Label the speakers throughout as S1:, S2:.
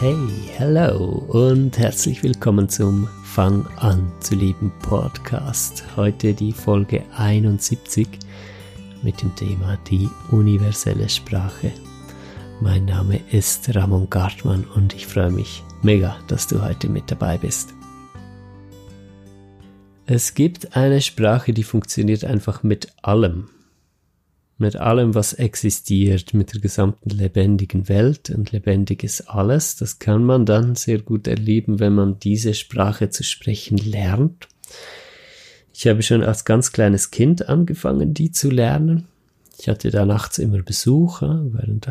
S1: Hey, hello und herzlich willkommen zum Fang an zu lieben Podcast. Heute die Folge 71 mit dem Thema die universelle Sprache. Mein Name ist Ramon Gartmann und ich freue mich mega, dass du heute mit dabei bist. Es gibt eine Sprache, die funktioniert einfach mit allem mit allem, was existiert, mit der gesamten lebendigen Welt und lebendiges alles. Das kann man dann sehr gut erleben, wenn man diese Sprache zu sprechen lernt. Ich habe schon als ganz kleines Kind angefangen, die zu lernen. Ich hatte da nachts immer Besuch, während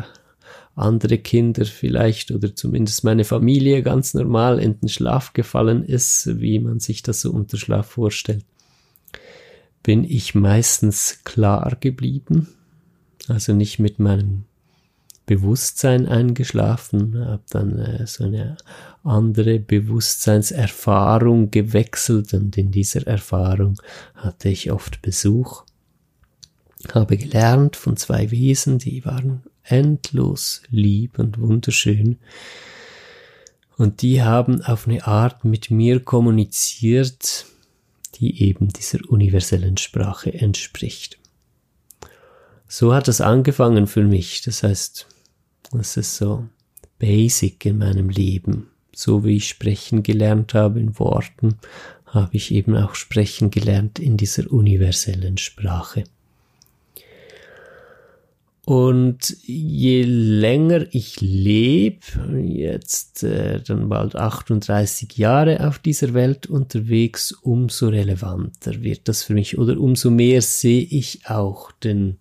S1: andere Kinder vielleicht oder zumindest meine Familie ganz normal in den Schlaf gefallen ist, wie man sich das so unter Schlaf vorstellt bin ich meistens klar geblieben, also nicht mit meinem Bewusstsein eingeschlafen, habe dann äh, so eine andere Bewusstseinserfahrung gewechselt und in dieser Erfahrung hatte ich oft Besuch, habe gelernt von zwei Wesen, die waren endlos lieb und wunderschön. Und die haben auf eine Art mit mir kommuniziert, die eben dieser universellen Sprache entspricht so hat es angefangen für mich. Das heißt, das ist so basic in meinem Leben. So wie ich sprechen gelernt habe in Worten, habe ich eben auch sprechen gelernt in dieser universellen Sprache. Und je länger ich lebe, jetzt äh, dann bald 38 Jahre auf dieser Welt unterwegs, umso relevanter wird das für mich oder umso mehr sehe ich auch den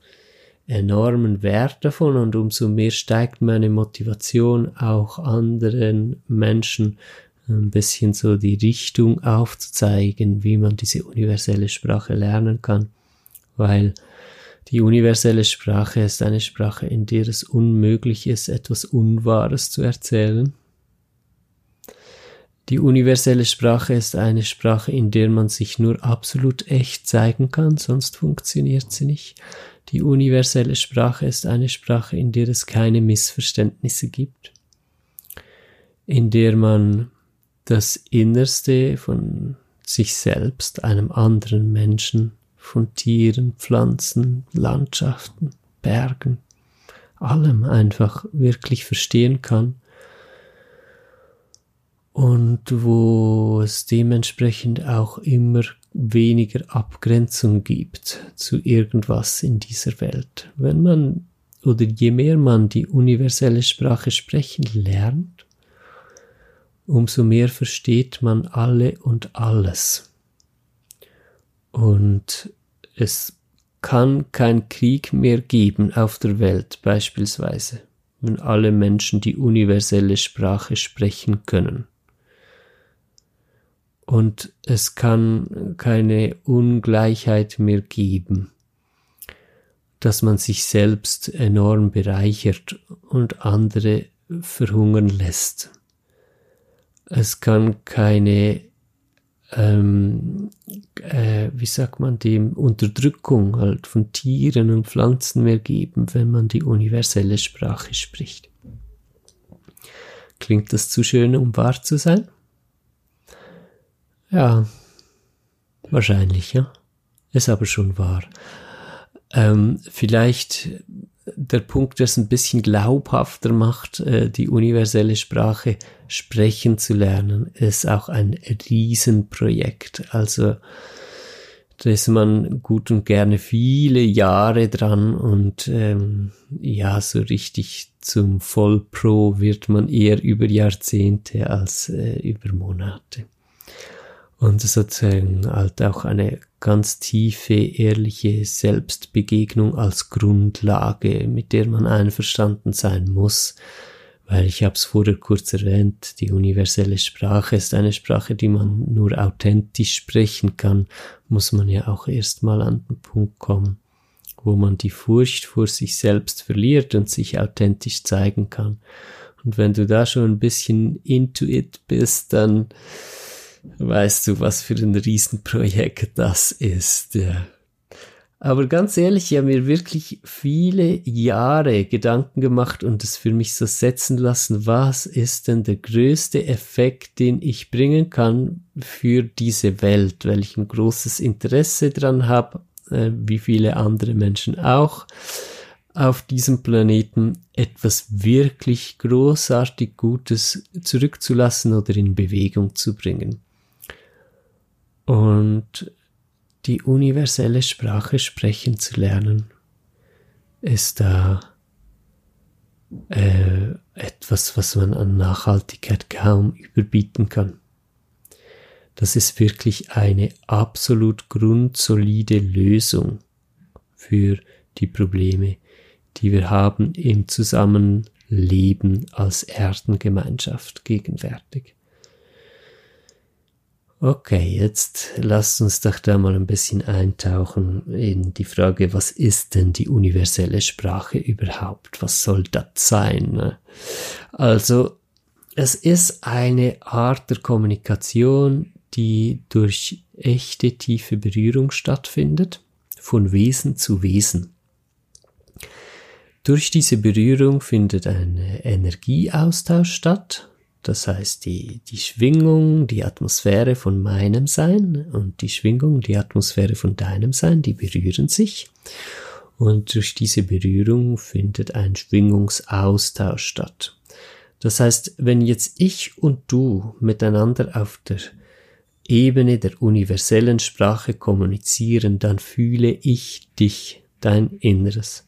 S1: enormen Wert davon und umso mehr steigt meine Motivation auch anderen Menschen ein bisschen so die Richtung aufzuzeigen, wie man diese universelle Sprache lernen kann, weil die universelle Sprache ist eine Sprache, in der es unmöglich ist, etwas Unwahres zu erzählen. Die universelle Sprache ist eine Sprache, in der man sich nur absolut echt zeigen kann, sonst funktioniert sie nicht. Die universelle Sprache ist eine Sprache, in der es keine Missverständnisse gibt, in der man das Innerste von sich selbst, einem anderen Menschen, von Tieren, Pflanzen, Landschaften, Bergen, allem einfach wirklich verstehen kann. Und wo es dementsprechend auch immer weniger Abgrenzung gibt zu irgendwas in dieser Welt. Wenn man oder je mehr man die universelle Sprache sprechen lernt, umso mehr versteht man alle und alles. Und es kann kein Krieg mehr geben auf der Welt beispielsweise, wenn alle Menschen die universelle Sprache sprechen können und es kann keine Ungleichheit mehr geben, dass man sich selbst enorm bereichert und andere verhungern lässt. Es kann keine, ähm, äh, wie sagt man dem, Unterdrückung halt von Tieren und Pflanzen mehr geben, wenn man die universelle Sprache spricht. Klingt das zu schön, um wahr zu sein? Ja, wahrscheinlich, ja. Ist aber schon wahr. Ähm, vielleicht der Punkt, der es ein bisschen glaubhafter macht, äh, die universelle Sprache sprechen zu lernen, ist auch ein Riesenprojekt. Also da ist man gut und gerne viele Jahre dran und ähm, ja, so richtig zum Vollpro wird man eher über Jahrzehnte als äh, über Monate und sozusagen halt auch eine ganz tiefe, ehrliche Selbstbegegnung als Grundlage, mit der man einverstanden sein muss, weil ich habe es vorher kurz erwähnt, die universelle Sprache ist eine Sprache, die man nur authentisch sprechen kann, muss man ja auch erstmal an den Punkt kommen, wo man die Furcht vor sich selbst verliert und sich authentisch zeigen kann. Und wenn du da schon ein bisschen into it bist, dann weißt du, was für ein Riesenprojekt das ist. Ja. Aber ganz ehrlich, ich habe mir wirklich viele Jahre Gedanken gemacht und es für mich so setzen lassen, was ist denn der größte Effekt, den ich bringen kann für diese Welt, weil ich ein großes Interesse dran habe, äh, wie viele andere Menschen auch, auf diesem Planeten etwas wirklich großartig Gutes zurückzulassen oder in Bewegung zu bringen. Und die universelle Sprache sprechen zu lernen, ist da äh, etwas, was man an Nachhaltigkeit kaum überbieten kann. Das ist wirklich eine absolut grundsolide Lösung für die Probleme, die wir haben im Zusammenleben als Erdengemeinschaft gegenwärtig. Okay, jetzt lasst uns doch da mal ein bisschen eintauchen in die Frage, was ist denn die universelle Sprache überhaupt? Was soll das sein? Also, es ist eine Art der Kommunikation, die durch echte tiefe Berührung stattfindet, von Wesen zu Wesen. Durch diese Berührung findet ein Energieaustausch statt, das heißt, die, die Schwingung, die Atmosphäre von meinem Sein und die Schwingung, die Atmosphäre von deinem Sein, die berühren sich. Und durch diese Berührung findet ein Schwingungsaustausch statt. Das heißt, wenn jetzt ich und du miteinander auf der Ebene der universellen Sprache kommunizieren, dann fühle ich dich, dein Inneres.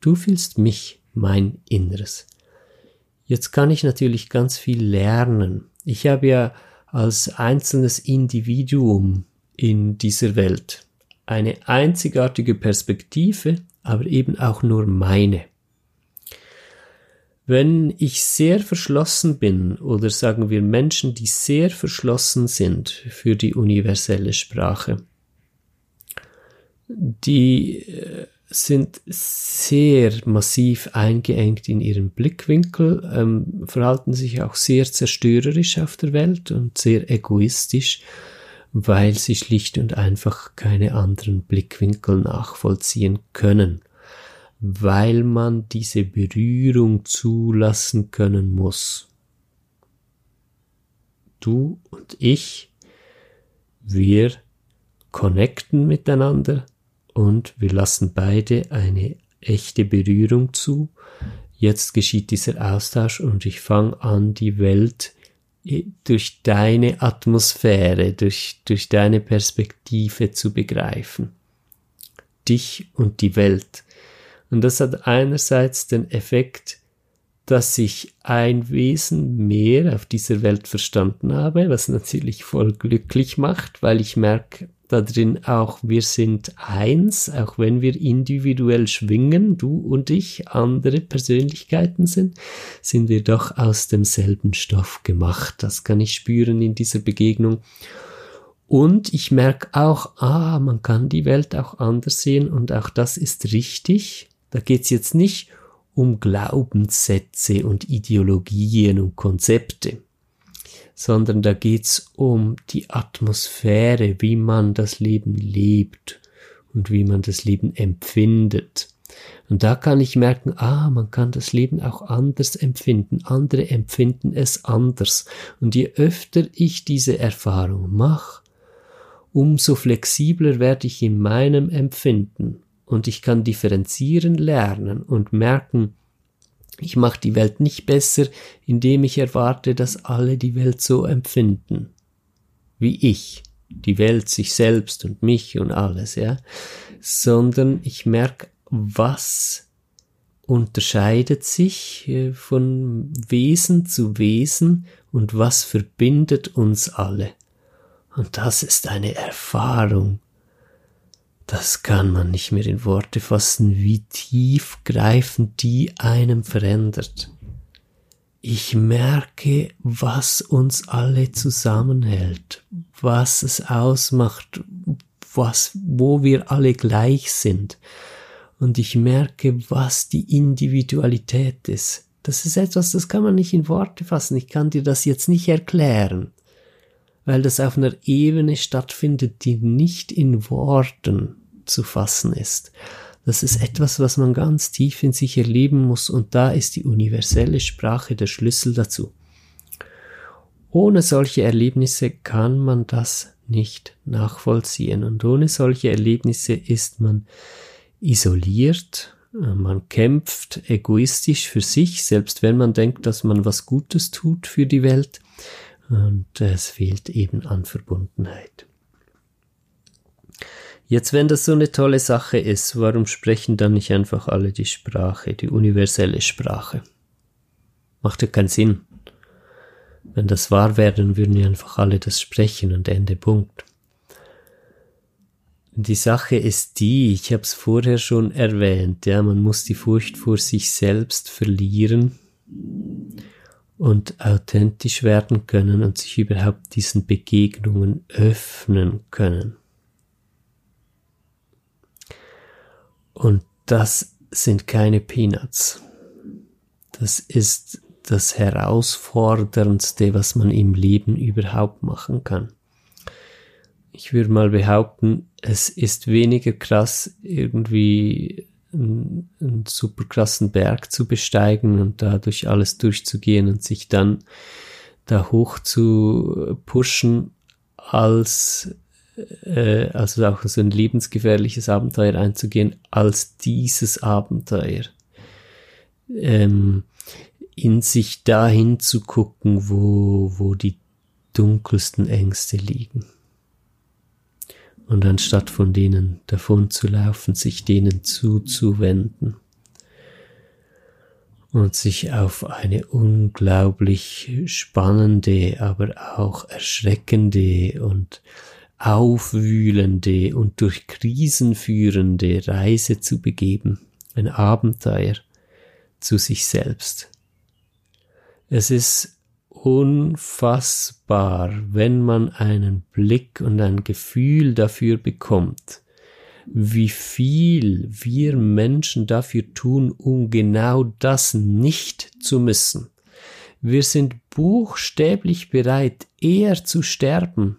S1: Du fühlst mich, mein Inneres. Jetzt kann ich natürlich ganz viel lernen. Ich habe ja als einzelnes Individuum in dieser Welt eine einzigartige Perspektive, aber eben auch nur meine. Wenn ich sehr verschlossen bin, oder sagen wir Menschen, die sehr verschlossen sind für die universelle Sprache, die äh, sind sehr massiv eingeengt in ihrem Blickwinkel, ähm, verhalten sich auch sehr zerstörerisch auf der Welt und sehr egoistisch, weil sie schlicht und einfach keine anderen Blickwinkel nachvollziehen können, weil man diese Berührung zulassen können muss. Du und ich, wir connecten miteinander, und wir lassen beide eine echte Berührung zu. Jetzt geschieht dieser Austausch und ich fange an, die Welt durch deine Atmosphäre, durch, durch deine Perspektive zu begreifen. Dich und die Welt. Und das hat einerseits den Effekt, dass ich ein Wesen mehr auf dieser Welt verstanden habe, was natürlich voll glücklich macht, weil ich merke, da drin auch, wir sind eins, auch wenn wir individuell schwingen, du und ich, andere Persönlichkeiten sind, sind wir doch aus demselben Stoff gemacht. Das kann ich spüren in dieser Begegnung. Und ich merke auch, ah, man kann die Welt auch anders sehen und auch das ist richtig. Da geht's jetzt nicht um Glaubenssätze und Ideologien und Konzepte sondern da geht's um die Atmosphäre, wie man das Leben lebt und wie man das Leben empfindet. Und da kann ich merken, ah, man kann das Leben auch anders empfinden. Andere empfinden es anders. Und je öfter ich diese Erfahrung mache, umso flexibler werde ich in meinem Empfinden. Und ich kann differenzieren lernen und merken, ich mache die Welt nicht besser, indem ich erwarte, dass alle die Welt so empfinden. Wie ich. Die Welt, sich selbst und mich und alles, ja. Sondern ich merke, was unterscheidet sich äh, von Wesen zu Wesen und was verbindet uns alle. Und das ist eine Erfahrung, das kann man nicht mehr in Worte fassen, wie tiefgreifend die einem verändert. Ich merke, was uns alle zusammenhält, was es ausmacht, was, wo wir alle gleich sind. Und ich merke, was die Individualität ist. Das ist etwas, das kann man nicht in Worte fassen. Ich kann dir das jetzt nicht erklären, weil das auf einer Ebene stattfindet, die nicht in Worten zu fassen ist. Das ist etwas, was man ganz tief in sich erleben muss und da ist die universelle Sprache der Schlüssel dazu. Ohne solche Erlebnisse kann man das nicht nachvollziehen und ohne solche Erlebnisse ist man isoliert, man kämpft egoistisch für sich, selbst wenn man denkt, dass man was Gutes tut für die Welt und es fehlt eben an Verbundenheit. Jetzt, wenn das so eine tolle Sache ist, warum sprechen dann nicht einfach alle die Sprache, die universelle Sprache? Macht ja keinen Sinn. Wenn das wahr wäre, dann würden ja einfach alle das sprechen und Ende Punkt. Die Sache ist die, ich habe es vorher schon erwähnt, ja, man muss die Furcht vor sich selbst verlieren und authentisch werden können und sich überhaupt diesen Begegnungen öffnen können. Und das sind keine Peanuts. Das ist das Herausforderndste, was man im Leben überhaupt machen kann. Ich würde mal behaupten, es ist weniger krass, irgendwie einen, einen super krassen Berg zu besteigen und dadurch alles durchzugehen und sich dann da hoch zu pushen, als äh, also auch so ein lebensgefährliches Abenteuer einzugehen, als dieses Abenteuer. Ähm, in sich dahin zu gucken, wo, wo die dunkelsten Ängste liegen. Und anstatt von denen davon zu laufen, sich denen zuzuwenden und sich auf eine unglaublich spannende, aber auch erschreckende und aufwühlende und durch Krisen führende Reise zu begeben, ein Abenteuer zu sich selbst. Es ist unfassbar, wenn man einen Blick und ein Gefühl dafür bekommt, wie viel wir Menschen dafür tun, um genau das nicht zu müssen. Wir sind buchstäblich bereit, eher zu sterben,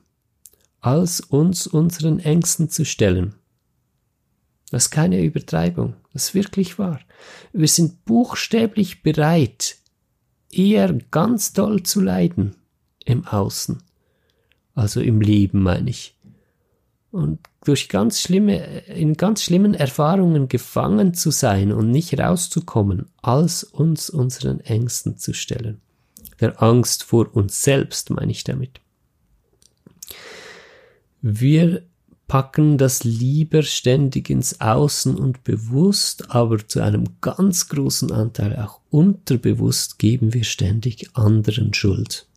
S1: als uns unseren Ängsten zu stellen. Das ist keine Übertreibung, das ist wirklich wahr. Wir sind buchstäblich bereit, eher ganz doll zu leiden im Außen, also im Leben meine ich. Und durch ganz schlimme, in ganz schlimmen Erfahrungen gefangen zu sein und nicht rauszukommen, als uns unseren Ängsten zu stellen. Der Angst vor uns selbst meine ich damit. Wir packen das lieber ständig ins Außen und bewusst, aber zu einem ganz großen Anteil auch unterbewusst geben wir ständig anderen Schuld.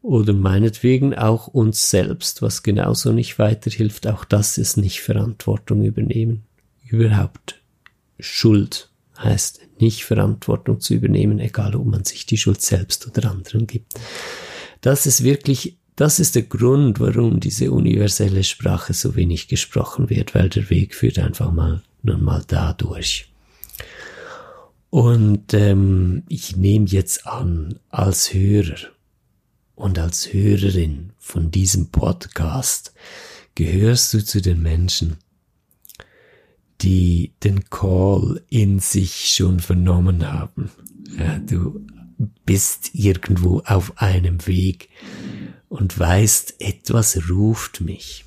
S1: Oder meinetwegen auch uns selbst, was genauso nicht weiterhilft, auch das ist nicht Verantwortung übernehmen. Überhaupt Schuld heißt nicht Verantwortung zu übernehmen, egal ob man sich die Schuld selbst oder anderen gibt. Das ist wirklich das ist der Grund, warum diese universelle Sprache so wenig gesprochen wird, weil der Weg führt einfach mal nun mal da durch. Und ähm, ich nehme jetzt an, als Hörer und als Hörerin von diesem Podcast gehörst du zu den Menschen, die den Call in sich schon vernommen haben. Ja, du bist irgendwo auf einem Weg, und weißt, etwas ruft mich.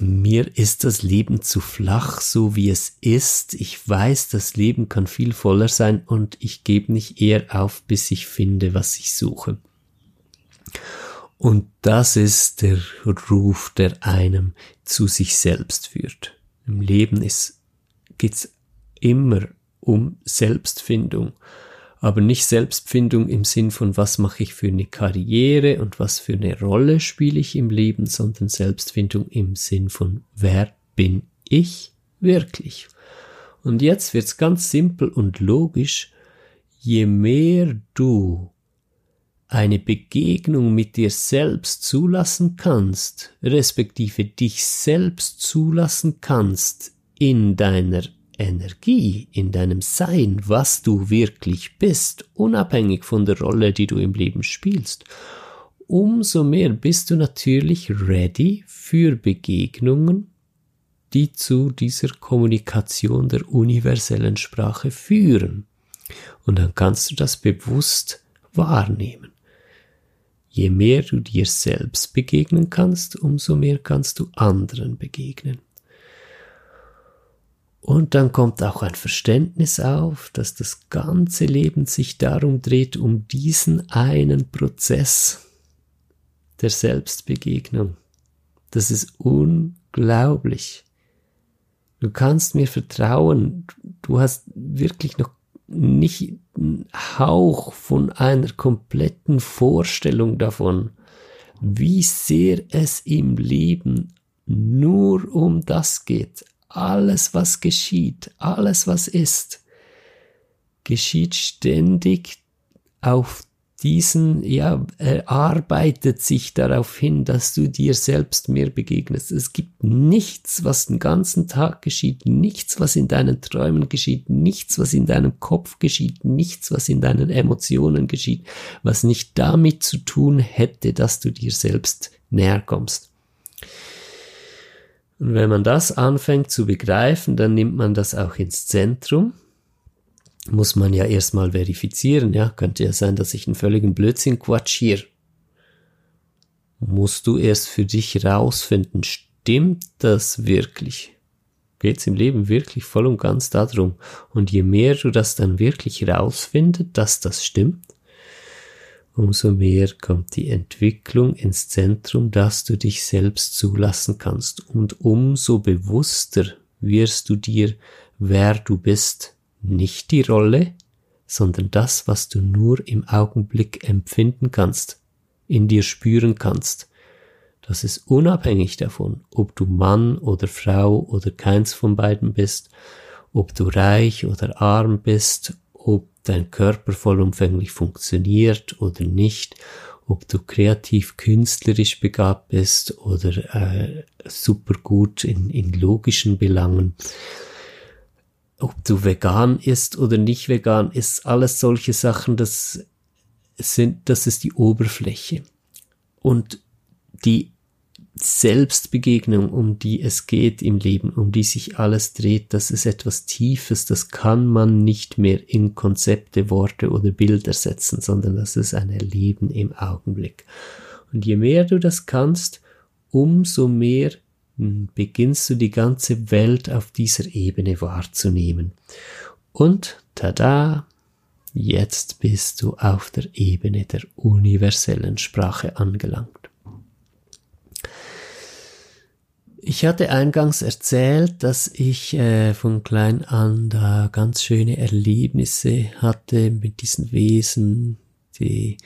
S1: Mir ist das Leben zu flach, so wie es ist. Ich weiß, das Leben kann viel voller sein und ich gebe nicht eher auf, bis ich finde, was ich suche. Und das ist der Ruf, der einem zu sich selbst führt. Im Leben ist, geht's immer um Selbstfindung aber nicht Selbstfindung im Sinn von, was mache ich für eine Karriere und was für eine Rolle spiele ich im Leben, sondern Selbstfindung im Sinn von, wer bin ich wirklich? Und jetzt wird's ganz simpel und logisch, je mehr du eine Begegnung mit dir selbst zulassen kannst, respektive dich selbst zulassen kannst in deiner Energie in deinem Sein, was du wirklich bist, unabhängig von der Rolle, die du im Leben spielst, umso mehr bist du natürlich ready für Begegnungen, die zu dieser Kommunikation der universellen Sprache führen. Und dann kannst du das bewusst wahrnehmen. Je mehr du dir selbst begegnen kannst, umso mehr kannst du anderen begegnen. Und dann kommt auch ein Verständnis auf, dass das ganze Leben sich darum dreht, um diesen einen Prozess der Selbstbegegnung. Das ist unglaublich. Du kannst mir vertrauen, du hast wirklich noch nicht einen Hauch von einer kompletten Vorstellung davon, wie sehr es im Leben nur um das geht. Alles, was geschieht, alles, was ist, geschieht ständig auf diesen, ja, er arbeitet sich darauf hin, dass du dir selbst mehr begegnest. Es gibt nichts, was den ganzen Tag geschieht, nichts, was in deinen Träumen geschieht, nichts, was in deinem Kopf geschieht, nichts, was in deinen Emotionen geschieht, was nicht damit zu tun hätte, dass du dir selbst näher kommst. Und wenn man das anfängt zu begreifen, dann nimmt man das auch ins Zentrum muss man ja erstmal verifizieren, ja. Könnte ja sein, dass ich einen völligen Blödsinn quatschiere. Musst du erst für dich rausfinden, stimmt das wirklich? Geht's im Leben wirklich voll und ganz darum? Und je mehr du das dann wirklich rausfindest, dass das stimmt, umso mehr kommt die Entwicklung ins Zentrum, dass du dich selbst zulassen kannst. Und umso bewusster wirst du dir, wer du bist nicht die Rolle, sondern das, was du nur im Augenblick empfinden kannst, in dir spüren kannst. Das ist unabhängig davon, ob du Mann oder Frau oder keins von beiden bist, ob du reich oder arm bist, dein Körper vollumfänglich funktioniert oder nicht, ob du kreativ künstlerisch begabt bist oder äh, super gut in, in logischen Belangen ob du vegan isst oder nicht vegan ist, alles solche Sachen, das sind, das ist die Oberfläche. Und die Selbstbegegnung, um die es geht im Leben, um die sich alles dreht, das ist etwas Tiefes, das kann man nicht mehr in Konzepte, Worte oder Bilder setzen, sondern das ist ein Erleben im Augenblick. Und je mehr du das kannst, umso mehr beginnst du die ganze Welt auf dieser Ebene wahrzunehmen. Und tada, jetzt bist du auf der Ebene der universellen Sprache angelangt. Ich hatte eingangs erzählt, dass ich äh, von klein an da ganz schöne Erlebnisse hatte mit diesen Wesen, die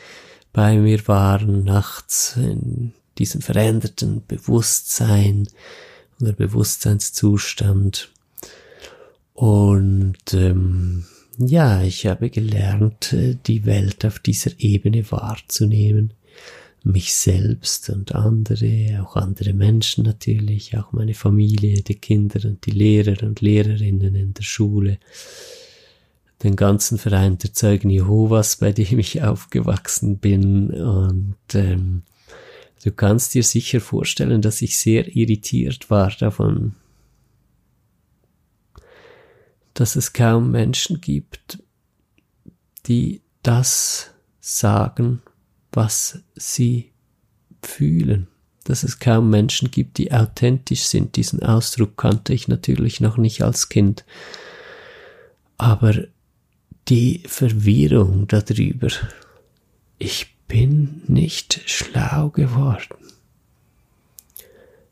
S1: bei mir waren, nachts in diesem veränderten Bewusstsein oder Bewusstseinszustand. Und ähm, ja, ich habe gelernt, äh, die Welt auf dieser Ebene wahrzunehmen. Mich selbst und andere, auch andere Menschen natürlich, auch meine Familie, die Kinder und die Lehrer und Lehrerinnen in der Schule, den ganzen Verein der Zeugen Jehovas, bei dem ich aufgewachsen bin. Und ähm, Du kannst dir sicher vorstellen, dass ich sehr irritiert war davon, dass es kaum Menschen gibt, die das sagen, was sie fühlen. Dass es kaum Menschen gibt, die authentisch sind. Diesen Ausdruck kannte ich natürlich noch nicht als Kind. Aber die Verwirrung darüber, ich bin nicht schlau geworden.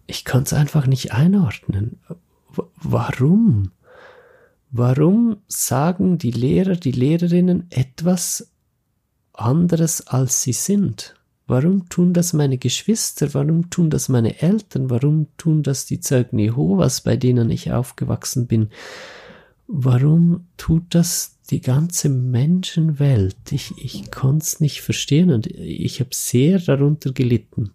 S1: Ich kann es einfach nicht einordnen. W warum? Warum sagen die Lehrer, die Lehrerinnen etwas anderes, als sie sind? Warum tun das meine Geschwister? Warum tun das meine Eltern? Warum tun das die Zeugen Jehovas, bei denen ich aufgewachsen bin? Warum tut das die ganze Menschenwelt, ich, ich konnte es nicht verstehen und ich habe sehr darunter gelitten.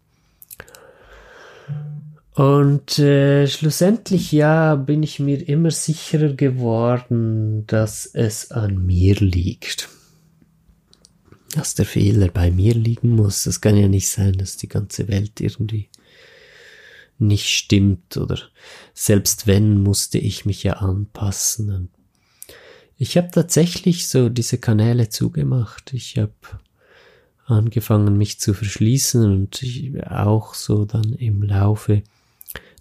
S1: Und äh, schlussendlich ja bin ich mir immer sicherer geworden, dass es an mir liegt. Dass der Fehler bei mir liegen muss. Es kann ja nicht sein, dass die ganze Welt irgendwie nicht stimmt oder selbst wenn musste ich mich ja anpassen. Und ich habe tatsächlich so diese Kanäle zugemacht. Ich habe angefangen, mich zu verschließen und ich, auch so dann im Laufe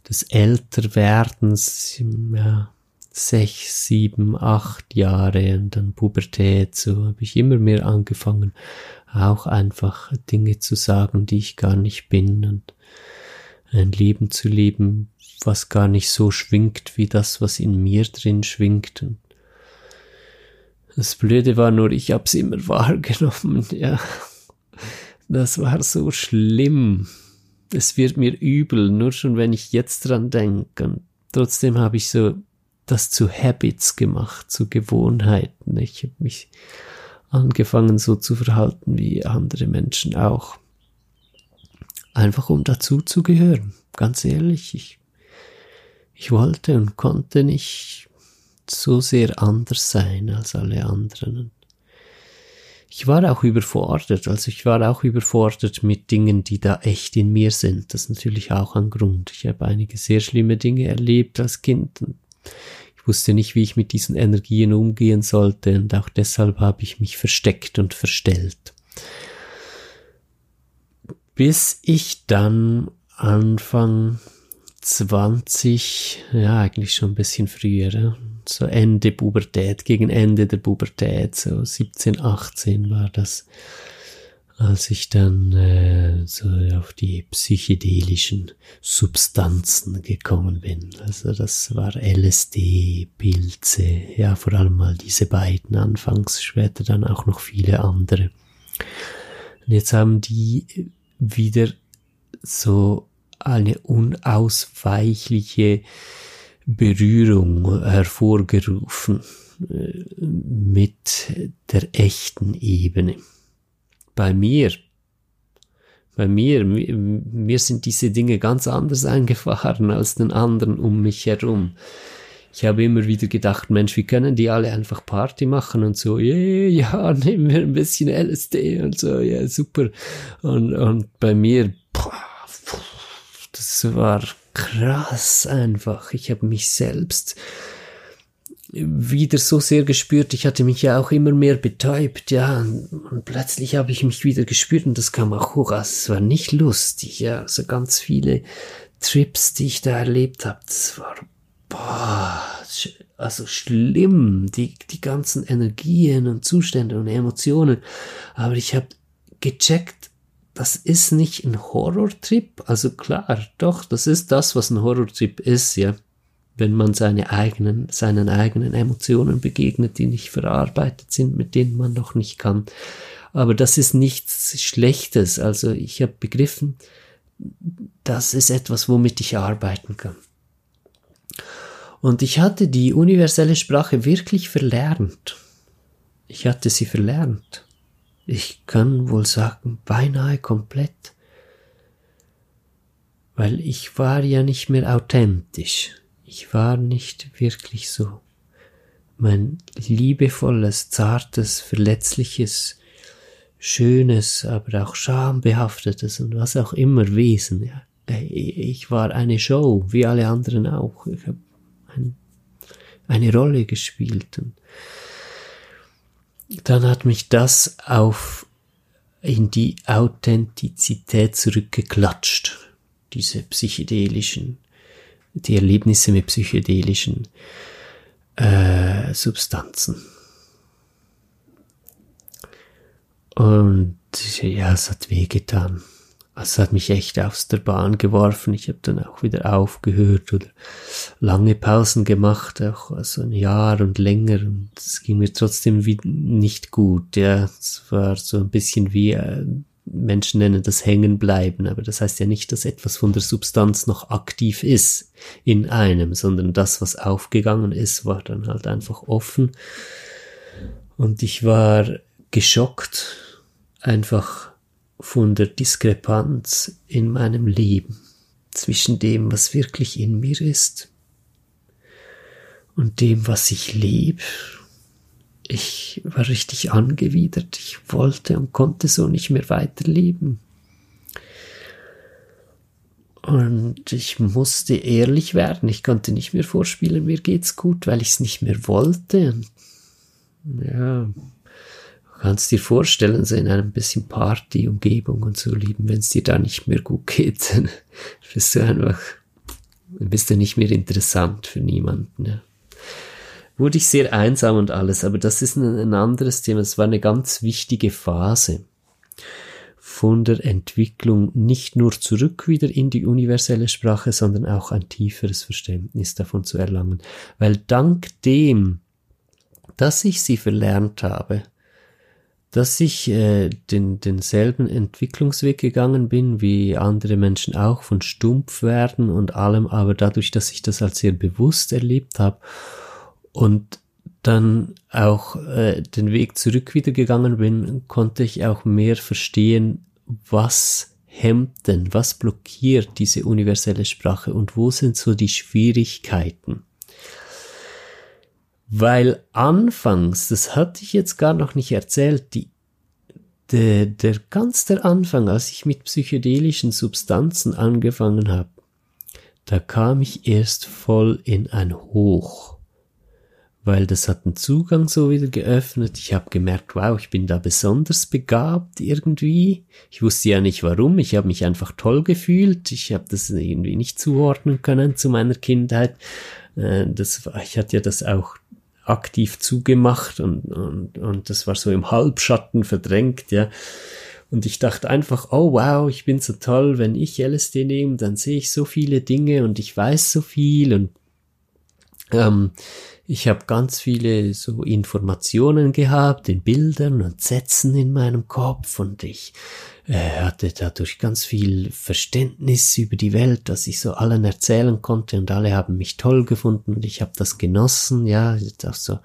S1: des Älterwerdens, ja, sechs, sieben, acht Jahre und dann Pubertät, so habe ich immer mehr angefangen, auch einfach Dinge zu sagen, die ich gar nicht bin und ein Leben zu leben, was gar nicht so schwingt wie das, was in mir drin schwingt. Und das Blöde war nur, ich hab's immer wahrgenommen, ja. Das war so schlimm. Es wird mir übel, nur schon wenn ich jetzt dran denke. Und trotzdem habe ich so das zu Habits gemacht, zu Gewohnheiten. Ich habe mich angefangen so zu verhalten wie andere Menschen auch. Einfach um dazu zu gehören. Ganz ehrlich, ich, ich wollte und konnte nicht so sehr anders sein als alle anderen. Ich war auch überfordert, also ich war auch überfordert mit Dingen, die da echt in mir sind. Das ist natürlich auch ein Grund. Ich habe einige sehr schlimme Dinge erlebt als Kind ich wusste nicht, wie ich mit diesen Energien umgehen sollte und auch deshalb habe ich mich versteckt und verstellt. Bis ich dann Anfang 20, ja eigentlich schon ein bisschen früher, so Ende Pubertät, gegen Ende der Pubertät, so 17, 18 war das, als ich dann äh, so auf die psychedelischen Substanzen gekommen bin. Also das war LSD, Pilze, ja vor allem mal diese beiden anfangs, später dann auch noch viele andere. Und jetzt haben die wieder so eine unausweichliche Berührung hervorgerufen äh, mit der echten Ebene bei mir, bei mir, mir sind diese Dinge ganz anders eingefahren als den anderen um mich herum. Ich habe immer wieder gedacht, Mensch, wie können die alle einfach Party machen und so, yeah, ja, nehmen wir ein bisschen LSD und so, ja, super. Und, und bei mir, das war krass einfach. Ich habe mich selbst wieder so sehr gespürt. Ich hatte mich ja auch immer mehr betäubt, ja. Und, und plötzlich habe ich mich wieder gespürt und das kam auch hoch. Also es war nicht lustig, ja. So ganz viele Trips, die ich da erlebt habe, das war, boah, also schlimm, die, die ganzen Energien und Zustände und Emotionen. Aber ich habe gecheckt, das ist nicht ein Horrortrip. Also klar, doch, das ist das, was ein Horrortrip ist, ja wenn man seine eigenen, seinen eigenen Emotionen begegnet, die nicht verarbeitet sind, mit denen man noch nicht kann. Aber das ist nichts Schlechtes. Also ich habe begriffen, das ist etwas, womit ich arbeiten kann. Und ich hatte die universelle Sprache wirklich verlernt. Ich hatte sie verlernt. Ich kann wohl sagen, beinahe komplett. Weil ich war ja nicht mehr authentisch ich war nicht wirklich so. Mein liebevolles, zartes, verletzliches, schönes, aber auch schambehaftetes und was auch immer Wesen. Ja. Ich war eine Show, wie alle anderen auch. Ich habe ein, eine Rolle gespielt. Und dann hat mich das auf in die Authentizität zurückgeklatscht, diese psychedelischen die Erlebnisse mit psychedelischen äh, Substanzen. Und ja, es hat wehgetan. Es hat mich echt aus der Bahn geworfen. Ich habe dann auch wieder aufgehört oder lange Pausen gemacht, auch also ein Jahr und länger. Und es ging mir trotzdem nicht gut. Ja, es war so ein bisschen wie äh, Menschen nennen das Hängenbleiben, aber das heißt ja nicht, dass etwas von der Substanz noch aktiv ist in einem, sondern das, was aufgegangen ist, war dann halt einfach offen. Und ich war geschockt einfach von der Diskrepanz in meinem Leben zwischen dem, was wirklich in mir ist und dem, was ich lebe ich war richtig angewidert. Ich wollte und konnte so nicht mehr weiterleben. Und ich musste ehrlich werden. Ich konnte nicht mehr vorspielen, mir geht's gut, weil ich es nicht mehr wollte. Ja, du kannst dir vorstellen, so in einem bisschen Party-Umgebung und so lieben, wenn es dir da nicht mehr gut geht, dann bist du einfach, dann bist du nicht mehr interessant für niemanden. Ja. Wurde ich sehr einsam und alles, aber das ist ein, ein anderes Thema. Es war eine ganz wichtige Phase von der Entwicklung nicht nur zurück wieder in die universelle Sprache, sondern auch ein tieferes Verständnis davon zu erlangen. Weil dank dem, dass ich sie verlernt habe, dass ich äh, den, denselben Entwicklungsweg gegangen bin, wie andere Menschen auch, von stumpf werden und allem, aber dadurch, dass ich das als sehr bewusst erlebt habe und dann auch äh, den Weg zurück wieder gegangen bin, konnte ich auch mehr verstehen, was hemmt denn, was blockiert diese universelle Sprache und wo sind so die Schwierigkeiten? Weil anfangs, das hatte ich jetzt gar noch nicht erzählt, die, der, der ganz der Anfang, als ich mit psychedelischen Substanzen angefangen habe, da kam ich erst voll in ein Hoch weil das hat einen Zugang so wieder geöffnet. Ich habe gemerkt, wow, ich bin da besonders begabt irgendwie. Ich wusste ja nicht warum. Ich habe mich einfach toll gefühlt. Ich habe das irgendwie nicht zuordnen können zu meiner Kindheit. Äh, das, ich hatte ja das auch aktiv zugemacht und, und, und das war so im Halbschatten verdrängt, ja. Und ich dachte einfach, oh wow, ich bin so toll, wenn ich LSD nehme, dann sehe ich so viele Dinge und ich weiß so viel und ähm, ich habe ganz viele so Informationen gehabt in Bildern und Sätzen in meinem Kopf und ich äh, hatte dadurch ganz viel Verständnis über die Welt, dass ich so allen erzählen konnte und alle haben mich toll gefunden und ich habe das genossen, ja, auch so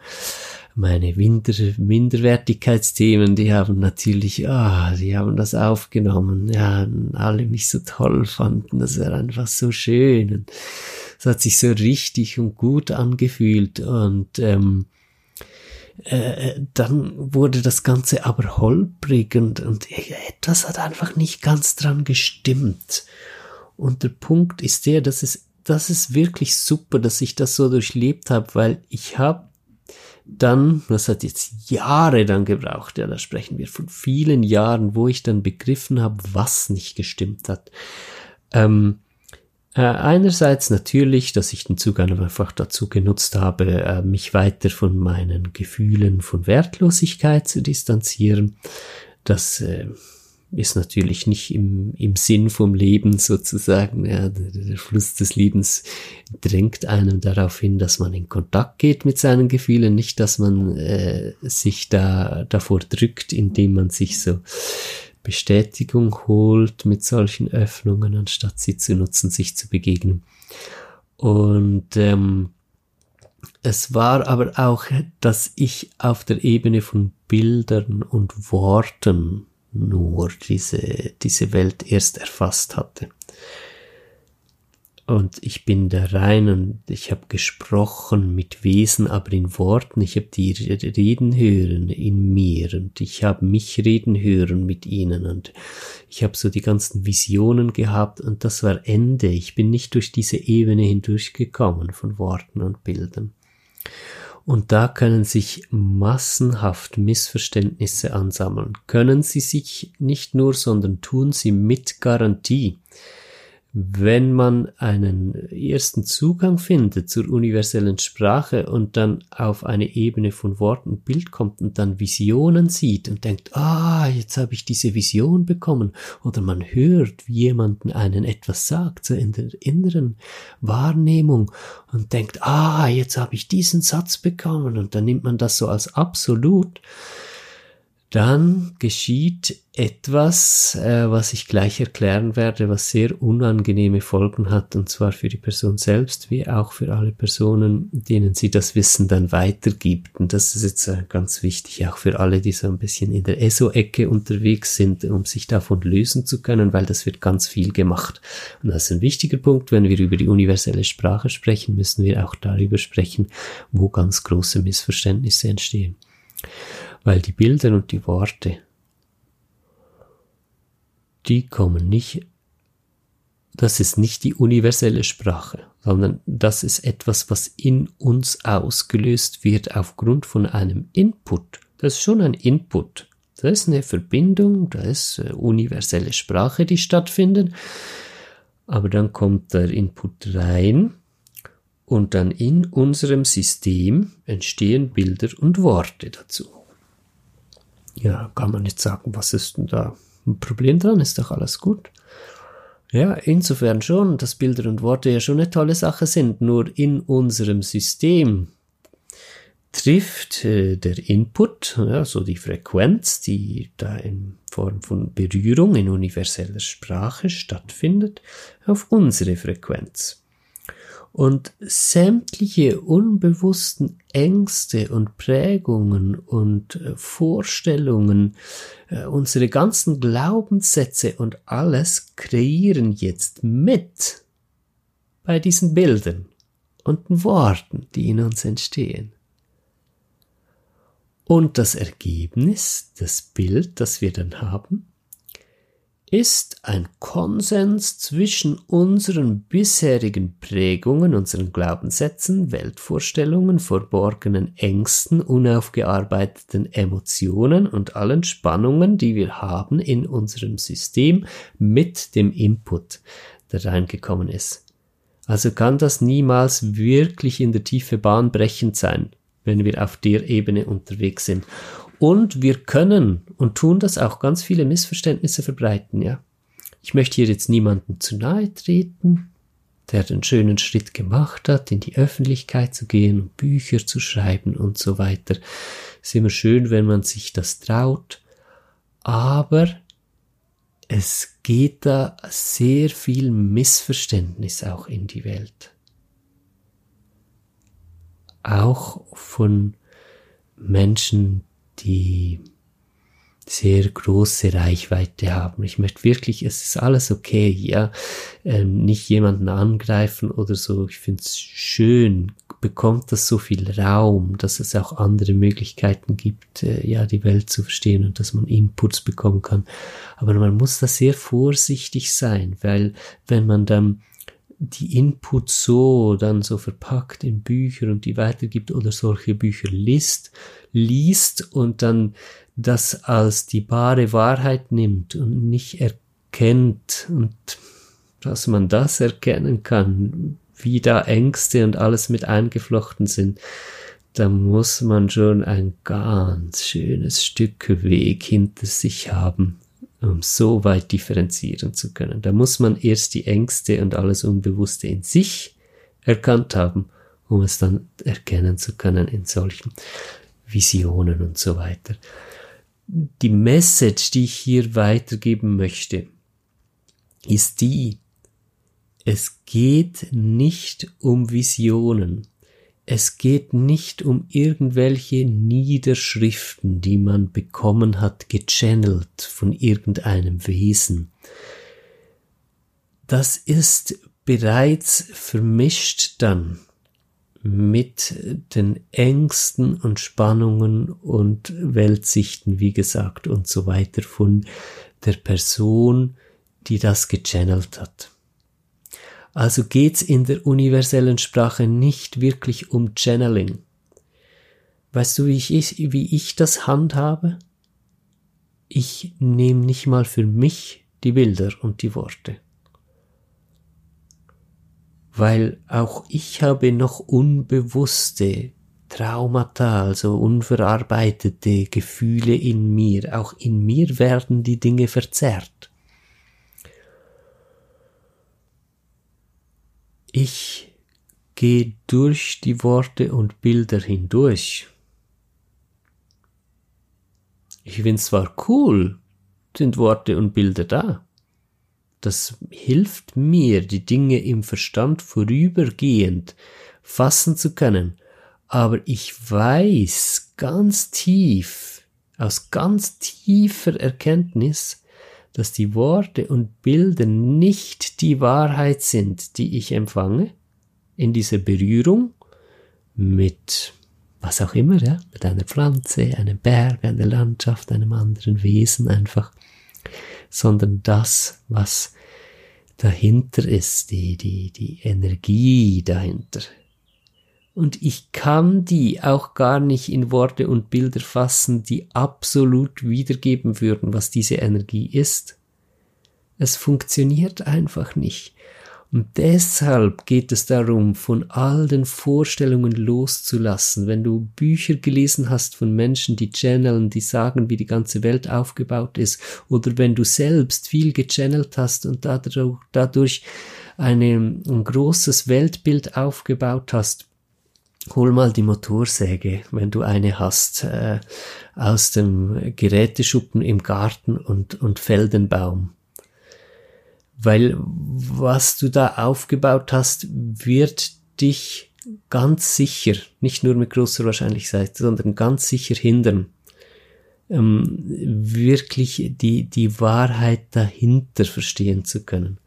S1: meine Minder Minderwertigkeitsthemen, die haben natürlich, ah, die haben das aufgenommen, ja, alle mich so toll fanden, das war einfach so schön und es hat sich so richtig und gut angefühlt und ähm, äh, dann wurde das Ganze aber holprig und, und etwas hat einfach nicht ganz dran gestimmt. Und der Punkt ist der, dass es, das ist wirklich super, dass ich das so durchlebt habe, weil ich habe dann, das hat jetzt Jahre dann gebraucht, ja, da sprechen wir von vielen Jahren, wo ich dann begriffen habe, was nicht gestimmt hat. Ähm, äh, einerseits natürlich, dass ich den Zugang einfach dazu genutzt habe, äh, mich weiter von meinen Gefühlen von Wertlosigkeit zu distanzieren. Das äh, ist natürlich nicht im, im Sinn vom Leben sozusagen. Ja, der, Fluss des Lebens drängt einem darauf hin, dass man in Kontakt geht mit seinen Gefühlen, nicht, dass man äh, sich da davor drückt, indem man sich so Bestätigung holt mit solchen Öffnungen, anstatt sie zu nutzen, sich zu begegnen. Und ähm, es war aber auch, dass ich auf der Ebene von Bildern und Worten nur diese, diese Welt erst erfasst hatte. Und ich bin da rein und ich habe gesprochen mit Wesen, aber in Worten. Ich habe die reden hören in mir und ich habe mich reden hören mit ihnen und ich habe so die ganzen Visionen gehabt und das war Ende. Ich bin nicht durch diese Ebene hindurchgekommen von Worten und Bildern. Und da können sich massenhaft Missverständnisse ansammeln. Können sie sich nicht nur, sondern tun sie mit Garantie wenn man einen ersten Zugang findet zur universellen Sprache und dann auf eine Ebene von Wort und Bild kommt und dann Visionen sieht und denkt, ah, jetzt habe ich diese Vision bekommen, oder man hört, wie jemanden einen etwas sagt, so in der inneren Wahrnehmung und denkt, ah, jetzt habe ich diesen Satz bekommen. Und dann nimmt man das so als absolut, dann geschieht etwas, äh, was ich gleich erklären werde, was sehr unangenehme Folgen hat, und zwar für die Person selbst, wie auch für alle Personen, denen sie das Wissen dann weitergibt. Und das ist jetzt äh, ganz wichtig, auch für alle, die so ein bisschen in der ESO-Ecke unterwegs sind, um sich davon lösen zu können, weil das wird ganz viel gemacht. Und das ist ein wichtiger Punkt, wenn wir über die universelle Sprache sprechen, müssen wir auch darüber sprechen, wo ganz große Missverständnisse entstehen. Weil die Bilder und die Worte, die kommen nicht, das ist nicht die universelle Sprache, sondern das ist etwas, was in uns ausgelöst wird aufgrund von einem Input. Das ist schon ein Input. Da ist eine Verbindung, da ist äh, universelle Sprache, die stattfindet. Aber dann kommt der Input rein und dann in unserem System entstehen Bilder und Worte dazu. Ja, kann man nicht sagen, was ist denn da ein Problem dran? Ist doch alles gut. Ja, insofern schon, dass Bilder und Worte ja schon eine tolle Sache sind, nur in unserem System trifft äh, der Input, ja, so die Frequenz, die da in Form von Berührung in universeller Sprache stattfindet, auf unsere Frequenz. Und sämtliche unbewussten Ängste und Prägungen und äh, Vorstellungen, äh, unsere ganzen Glaubenssätze und alles kreieren jetzt mit bei diesen Bildern und Worten, die in uns entstehen. Und das Ergebnis, das Bild, das wir dann haben, ist ein Konsens zwischen unseren bisherigen Prägungen, unseren Glaubenssätzen, Weltvorstellungen, verborgenen Ängsten, unaufgearbeiteten Emotionen und allen Spannungen, die wir haben in unserem System mit dem Input, der reingekommen ist. Also kann das niemals wirklich in der Tiefe bahnbrechend sein wenn wir auf der Ebene unterwegs sind. Und wir können und tun das auch ganz viele Missverständnisse verbreiten, ja. Ich möchte hier jetzt niemanden zu nahe treten, der den schönen Schritt gemacht hat, in die Öffentlichkeit zu gehen und Bücher zu schreiben und so weiter. Es ist immer schön, wenn man sich das traut, aber es geht da sehr viel Missverständnis auch in die Welt auch von Menschen, die sehr große Reichweite haben. Ich möchte wirklich, es ist alles okay, ja, ähm, nicht jemanden angreifen oder so. Ich finde es schön, bekommt das so viel Raum, dass es auch andere Möglichkeiten gibt, äh, ja, die Welt zu verstehen und dass man Inputs bekommen kann. Aber man muss da sehr vorsichtig sein, weil wenn man dann die Inputs so dann so verpackt in Bücher und die weitergibt oder solche Bücher liest, liest und dann das als die bare Wahrheit nimmt und nicht erkennt und dass man das erkennen kann, wie da Ängste und alles mit eingeflochten sind, da muss man schon ein ganz schönes Stück Weg hinter sich haben, um so weit differenzieren zu können. Da muss man erst die Ängste und alles Unbewusste in sich erkannt haben, um es dann erkennen zu können in solchen Visionen und so weiter. Die Message, die ich hier weitergeben möchte, ist die, es geht nicht um Visionen. Es geht nicht um irgendwelche Niederschriften, die man bekommen hat, gechannelt von irgendeinem Wesen. Das ist bereits vermischt dann mit den Ängsten und Spannungen und Weltsichten, wie gesagt, und so weiter von der Person, die das gechannelt hat. Also geht's in der universellen Sprache nicht wirklich um Channeling. Weißt du, wie ich, wie ich das handhabe? Ich nehme nicht mal für mich die Bilder und die Worte. Weil auch ich habe noch unbewusste Traumata, also unverarbeitete Gefühle in mir. Auch in mir werden die Dinge verzerrt. Ich gehe durch die Worte und Bilder hindurch. Ich finde zwar cool, sind Worte und Bilder da. Das hilft mir, die Dinge im Verstand vorübergehend fassen zu können. Aber ich weiß ganz tief, aus ganz tiefer Erkenntnis, dass die Worte und Bilder nicht die Wahrheit sind, die ich empfange, in dieser Berührung mit was auch immer, ja, mit einer Pflanze, einem Berg, einer Landschaft, einem anderen Wesen einfach, sondern das, was dahinter ist, die, die, die Energie dahinter. Und ich kann die auch gar nicht in Worte und Bilder fassen, die absolut wiedergeben würden, was diese Energie ist. Es funktioniert einfach nicht. Und deshalb geht es darum, von all den Vorstellungen loszulassen. Wenn du Bücher gelesen hast von Menschen, die channeln, die sagen, wie die ganze Welt aufgebaut ist, oder wenn du selbst viel gechannelt hast und dadurch, dadurch eine, ein großes Weltbild aufgebaut hast, hol mal die Motorsäge, wenn du eine hast, äh, aus dem Geräteschuppen im Garten und, und fäll den Baum weil was du da aufgebaut hast, wird dich ganz sicher, nicht nur mit großer Wahrscheinlichkeit, sondern ganz sicher hindern, ähm, wirklich die, die Wahrheit dahinter verstehen zu können.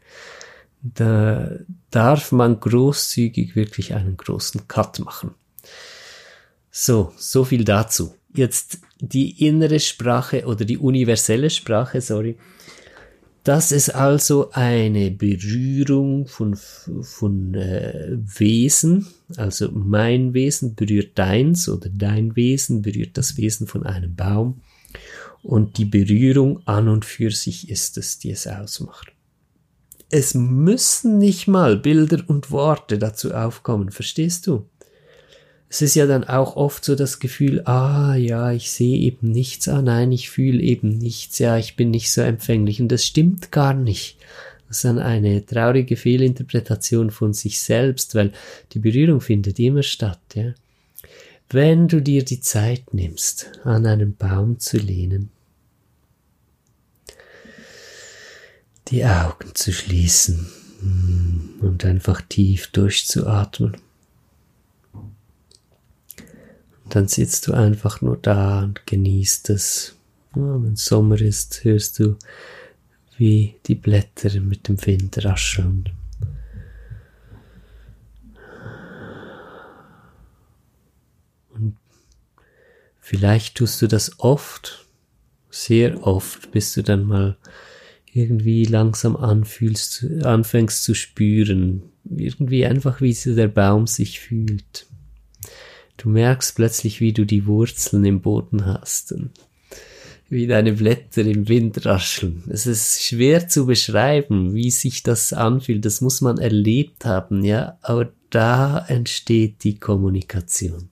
S1: Da darf man großzügig wirklich einen großen Cut machen. So, so viel dazu. Jetzt die innere Sprache oder die universelle Sprache, sorry, das ist also eine Berührung von, von äh, Wesen, also mein Wesen berührt deins oder dein Wesen berührt das Wesen von einem Baum. Und die Berührung an und für sich ist es, die es ausmacht. Es müssen nicht mal Bilder und Worte dazu aufkommen, verstehst du? es ist ja dann auch oft so das Gefühl, ah ja, ich sehe eben nichts, ah nein, ich fühle eben nichts, ja, ich bin nicht so empfänglich. Und das stimmt gar nicht. Das ist dann eine traurige Fehlinterpretation von sich selbst, weil die Berührung findet immer statt, ja. Wenn du dir die Zeit nimmst, an einen Baum zu lehnen, die Augen zu schließen hm, und einfach tief durchzuatmen dann sitzt du einfach nur da und genießt es. Ja, wenn Sommer ist, hörst du, wie die Blätter mit dem Wind rascheln. Und vielleicht tust du das oft, sehr oft, bis du dann mal irgendwie langsam anfühlst, anfängst zu spüren, irgendwie einfach, wie der Baum sich fühlt. Du merkst plötzlich, wie du die Wurzeln im Boden hast und wie deine Blätter im Wind rascheln. Es ist schwer zu beschreiben, wie sich das anfühlt. Das muss man erlebt haben, ja. Aber da entsteht die Kommunikation.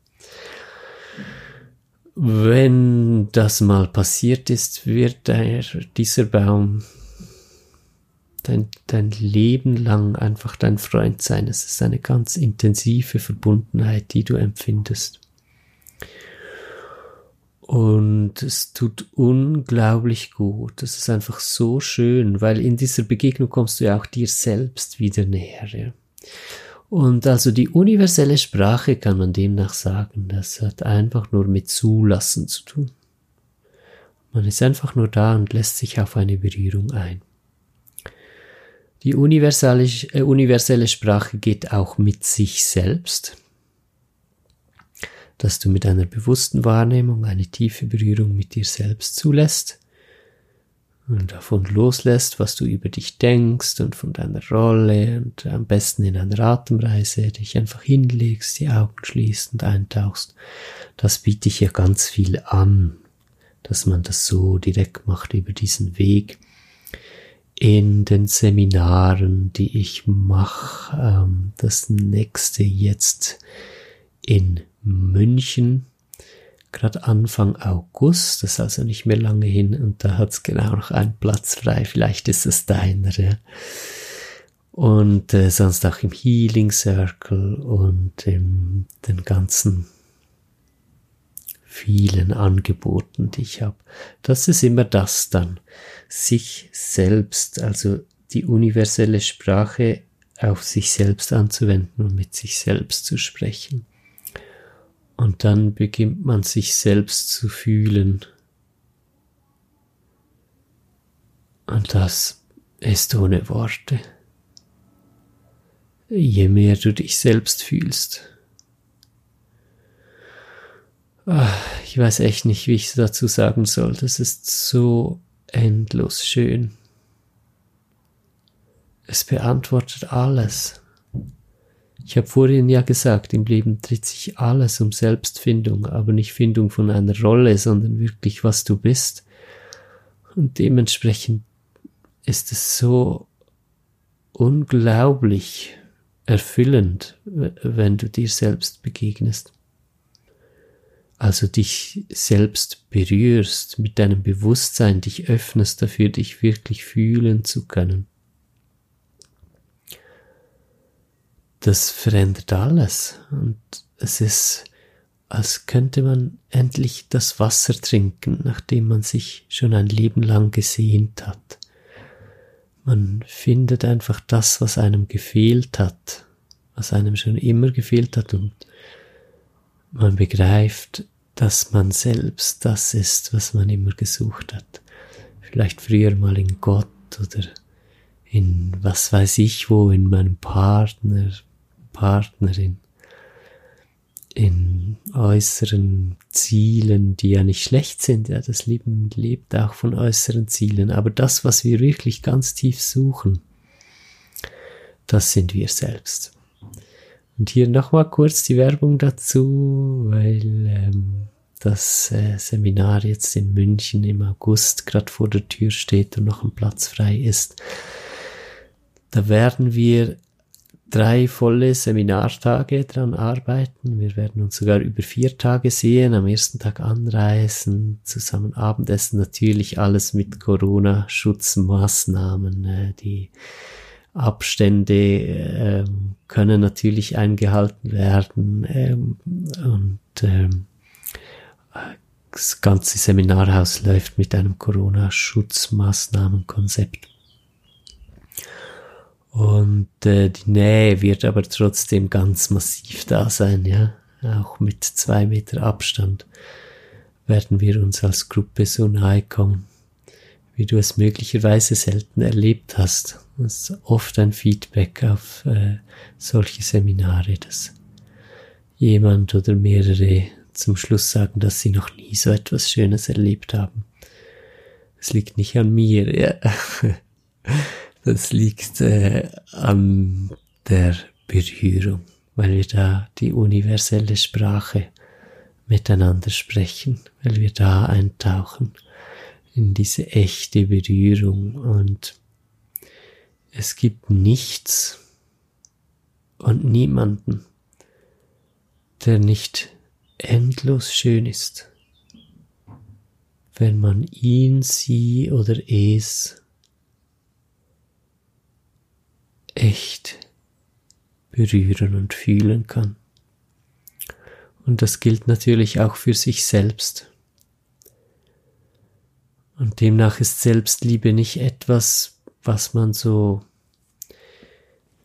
S1: Wenn das mal passiert ist, wird der, dieser Baum dein, dein Leben lang einfach dein Freund sein. Es ist eine ganz intensive Verbundenheit, die du empfindest. Und es tut unglaublich gut. Es ist einfach so schön, weil in dieser Begegnung kommst du ja auch dir selbst wieder näher. Ja? Und also die universelle Sprache kann man demnach sagen, das hat einfach nur mit Zulassen zu tun. Man ist einfach nur da und lässt sich auf eine Berührung ein. Die universelle, äh, universelle Sprache geht auch mit sich selbst, dass du mit einer bewussten Wahrnehmung eine tiefe Berührung mit dir selbst zulässt und davon loslässt, was du über dich denkst und von deiner Rolle und am besten in einer Atemreise dich einfach hinlegst, die Augen schließt und eintauchst. Das biete ich ja ganz viel an, dass man das so direkt macht über diesen Weg in den Seminaren, die ich mache. Ähm, das nächste jetzt in München, gerade Anfang August, das ist also nicht mehr lange hin und da hat's genau noch einen Platz frei, vielleicht ist es deiner. Ja. Und äh, sonst auch im Healing Circle und in den ganzen vielen Angeboten, die ich habe. Das ist immer das dann sich selbst, also die universelle Sprache auf sich selbst anzuwenden und mit sich selbst zu sprechen. Und dann beginnt man sich selbst zu fühlen. Und das ist ohne Worte. Je mehr du dich selbst fühlst, ich weiß echt nicht, wie ich es dazu sagen soll. Das ist so endlos schön. Es beantwortet alles. Ich habe vorhin ja gesagt, im Leben dreht sich alles um Selbstfindung, aber nicht Findung von einer Rolle, sondern wirklich, was du bist. Und dementsprechend ist es so unglaublich erfüllend, wenn du dir selbst begegnest. Also dich selbst berührst, mit deinem Bewusstsein dich öffnest dafür, dich wirklich fühlen zu können. das verändert alles. Und es ist, als könnte man endlich das Wasser trinken, nachdem man sich schon ein Leben lang gesehnt hat. Man findet einfach das, was einem gefehlt hat, was einem schon immer gefehlt hat und man begreift, dass man selbst das ist, was man immer gesucht hat. Vielleicht früher mal in Gott oder in was weiß ich wo, in meinem Partner, Partnerin, in äußeren Zielen, die ja nicht schlecht sind. Ja, das Leben lebt auch von äußeren Zielen. Aber das, was wir wirklich ganz tief suchen, das sind wir selbst. Und hier nochmal kurz die Werbung dazu, weil ähm, das äh, Seminar jetzt in München im August gerade vor der Tür steht und noch ein Platz frei ist. Da werden wir drei volle Seminartage dran arbeiten. Wir werden uns sogar über vier Tage sehen, am ersten Tag anreisen, zusammen Abendessen, natürlich alles mit Corona-Schutzmaßnahmen. Äh, die Abstände äh, können natürlich eingehalten werden ähm, und ähm, das ganze Seminarhaus läuft mit einem Corona-Schutzmaßnahmenkonzept und äh, die Nähe wird aber trotzdem ganz massiv da sein, ja. Auch mit zwei Meter Abstand werden wir uns als Gruppe so nahe kommen, wie du es möglicherweise selten erlebt hast. Ist oft ein Feedback auf äh, solche Seminare, dass jemand oder mehrere zum Schluss sagen, dass sie noch nie so etwas Schönes erlebt haben. Es liegt nicht an mir, ja. Das liegt äh, an der Berührung, weil wir da die universelle Sprache miteinander sprechen, weil wir da eintauchen in diese echte Berührung und es gibt nichts und niemanden, der nicht endlos schön ist, wenn man ihn, sie oder es echt berühren und fühlen kann. Und das gilt natürlich auch für sich selbst. Und demnach ist Selbstliebe nicht etwas, was man so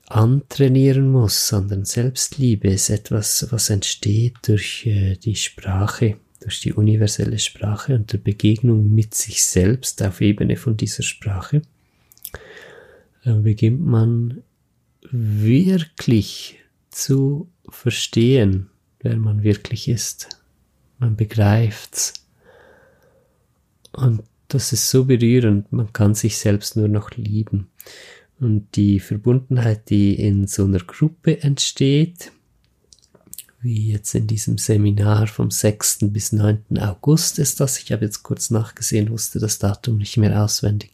S1: antrainieren muss, sondern Selbstliebe ist etwas, was entsteht durch äh, die Sprache, durch die universelle Sprache und der Begegnung mit sich selbst auf Ebene von dieser Sprache dann beginnt man wirklich zu verstehen, wer man wirklich ist. Man begreift's. Und das ist so berührend, man kann sich selbst nur noch lieben. Und die Verbundenheit, die in so einer Gruppe entsteht, wie jetzt in diesem Seminar vom 6. bis 9. August ist das, ich habe jetzt kurz nachgesehen, wusste das Datum nicht mehr auswendig,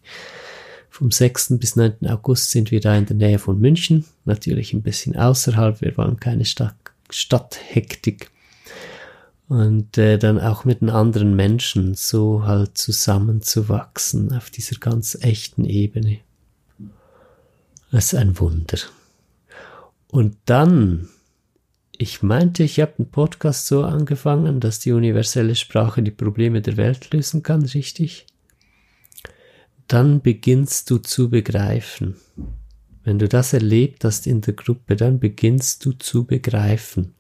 S1: vom 6. bis 9. August sind wir da in der Nähe von München, natürlich ein bisschen außerhalb, wir wollen keine Stadt, Stadthektik. Und äh, dann auch mit den anderen Menschen so halt zusammenzuwachsen auf dieser ganz echten Ebene. Das ist ein Wunder. Und dann, ich meinte, ich habe den Podcast so angefangen, dass die universelle Sprache die Probleme der Welt lösen kann, richtig? dann beginnst du zu begreifen. Wenn du das erlebt hast in der Gruppe, dann beginnst du zu begreifen,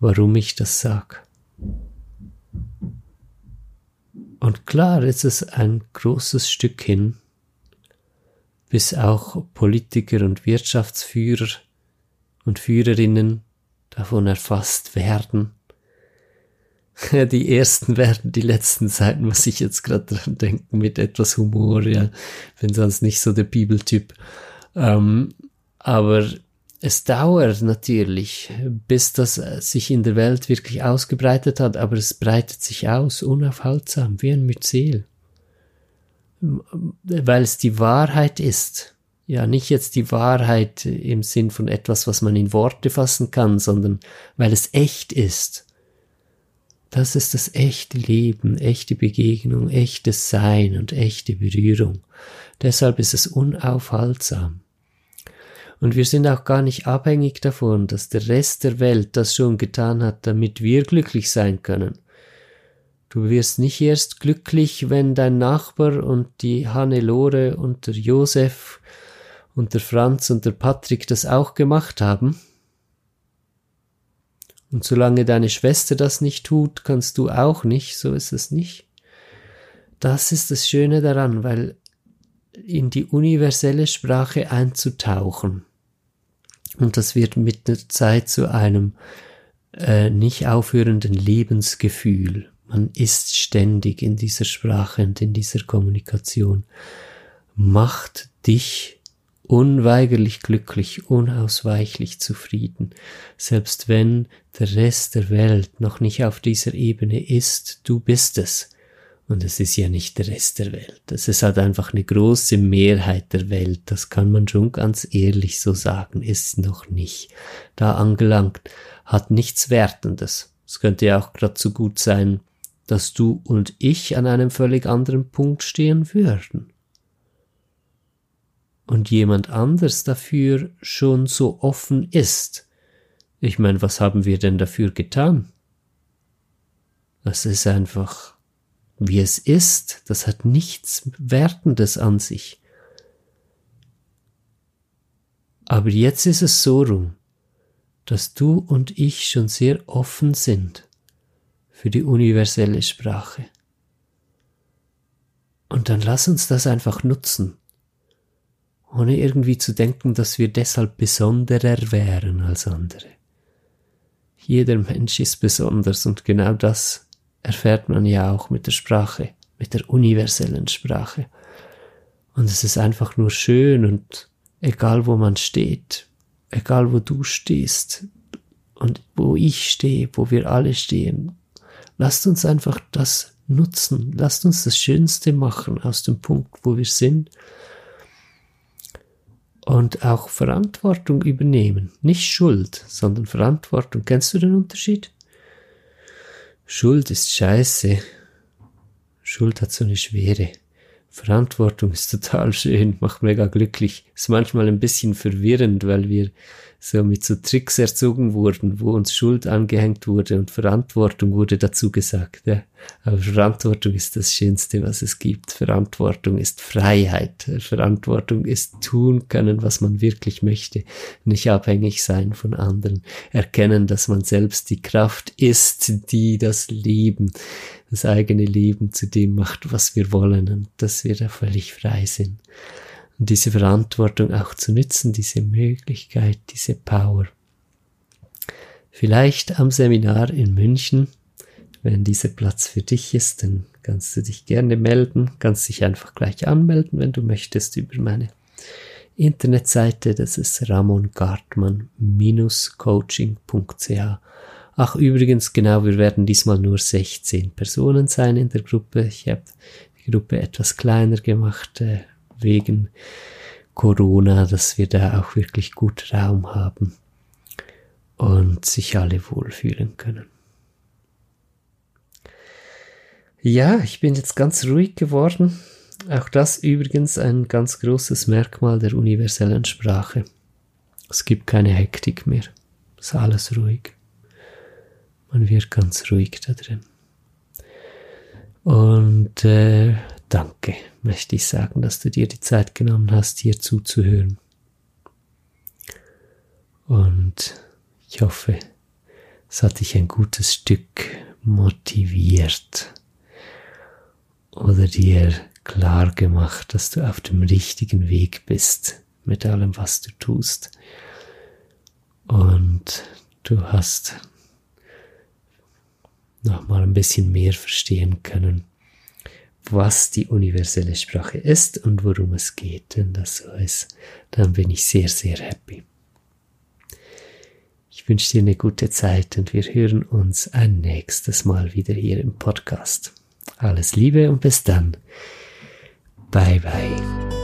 S1: warum ich das sag. Und klar ist es ein großes Stück hin, bis auch Politiker und Wirtschaftsführer und Führerinnen davon erfasst werden, Die ersten werden die letzten Seiten, muss ich jetzt gerade dran denken, mit etwas Humor, ja. Bin sonst nicht so der Bibeltyp. Ähm, aber es dauert natürlich, bis das sich in der Welt wirklich ausgebreitet hat, aber es breitet sich aus, unaufhaltsam, wie ein Myzel. Weil es die Wahrheit ist. Ja, nicht jetzt die Wahrheit im Sinn von etwas, was man in Worte fassen kann, sondern weil es echt ist. Das ist das echte Leben, echte Begegnung, echtes Sein und echte Berührung. Deshalb ist es unaufhaltsam. Und wir sind auch gar nicht abhängig davon, dass der Rest der Welt das schon getan hat, damit wir glücklich sein können. Du wirst nicht erst glücklich, wenn dein Nachbar und die Hannelore und der Josef und der Franz und der Patrick das auch gemacht haben, und solange deine Schwester das nicht tut, kannst du auch nicht, so ist es nicht. Das ist das Schöne daran, weil in die universelle Sprache einzutauchen. Und das wird mit der Zeit zu einem äh, nicht aufhörenden Lebensgefühl. Man ist ständig in dieser Sprache und in dieser Kommunikation. Macht dich unweigerlich glücklich, unausweichlich zufrieden, selbst wenn der Rest der Welt noch nicht auf dieser Ebene ist, du bist es. Und es ist ja nicht der Rest der Welt. Es ist halt einfach eine große Mehrheit der Welt. Das kann man schon ganz ehrlich so sagen. Ist noch nicht da angelangt. Hat nichts Wertendes. Es könnte ja auch gerade so gut sein, dass du und ich an einem völlig anderen Punkt stehen würden und jemand anders dafür schon so offen ist. Ich meine, was haben wir denn dafür getan? Das ist einfach, wie es ist, das hat nichts Wertendes an sich. Aber jetzt ist es so rum, dass du und ich schon sehr offen sind für die universelle Sprache. Und dann lass uns das einfach nutzen ohne irgendwie zu denken, dass wir deshalb besonderer wären als andere. Jeder Mensch ist besonders und genau das erfährt man ja auch mit der Sprache, mit der universellen Sprache. Und es ist einfach nur schön und egal wo man steht, egal wo du stehst und wo ich stehe, wo wir alle stehen, lasst uns einfach das nutzen, lasst uns das Schönste machen aus dem Punkt, wo wir sind und auch Verantwortung übernehmen. Nicht Schuld, sondern Verantwortung. Kennst du den Unterschied? Schuld ist scheiße. Schuld hat so eine Schwere. Verantwortung ist total schön, macht mega glücklich. Ist manchmal ein bisschen verwirrend, weil wir so mit so Tricks erzogen wurden, wo uns Schuld angehängt wurde und Verantwortung wurde dazu gesagt. Ja. Aber Verantwortung ist das Schönste, was es gibt. Verantwortung ist Freiheit. Verantwortung ist tun können, was man wirklich möchte. Nicht abhängig sein von anderen. Erkennen, dass man selbst die Kraft ist, die das Leben, das eigene Leben zu dem macht, was wir wollen und dass wir da völlig frei sind und diese Verantwortung auch zu nützen, diese Möglichkeit, diese Power. Vielleicht am Seminar in München, wenn dieser Platz für dich ist, dann kannst du dich gerne melden, kannst dich einfach gleich anmelden, wenn du möchtest, über meine Internetseite, das ist ramongartmann-coaching.ch. Ach, übrigens, genau, wir werden diesmal nur 16 Personen sein in der Gruppe. Ich habe die Gruppe etwas kleiner gemacht, äh, wegen Corona, dass wir da auch wirklich gut Raum haben und sich alle wohlfühlen können. Ja, ich bin jetzt ganz ruhig geworden. Auch das übrigens ein ganz großes Merkmal der universellen Sprache. Es gibt keine Hektik mehr. Es ist alles ruhig. Man wird ganz ruhig da drin. Und äh, danke, möchte ich sagen, dass du dir die Zeit genommen hast, hier zuzuhören. Und ich hoffe, es hat dich ein gutes Stück motiviert oder dir klar gemacht, dass du auf dem richtigen Weg bist mit allem, was du tust. Und du hast nochmal ein bisschen mehr verstehen können, was die universelle Sprache ist und worum es geht. Wenn das so ist, dann bin ich sehr, sehr happy. Ich wünsche dir eine gute Zeit und wir hören uns ein nächstes Mal wieder hier im Podcast. Alles Liebe und bis dann. Bye bye.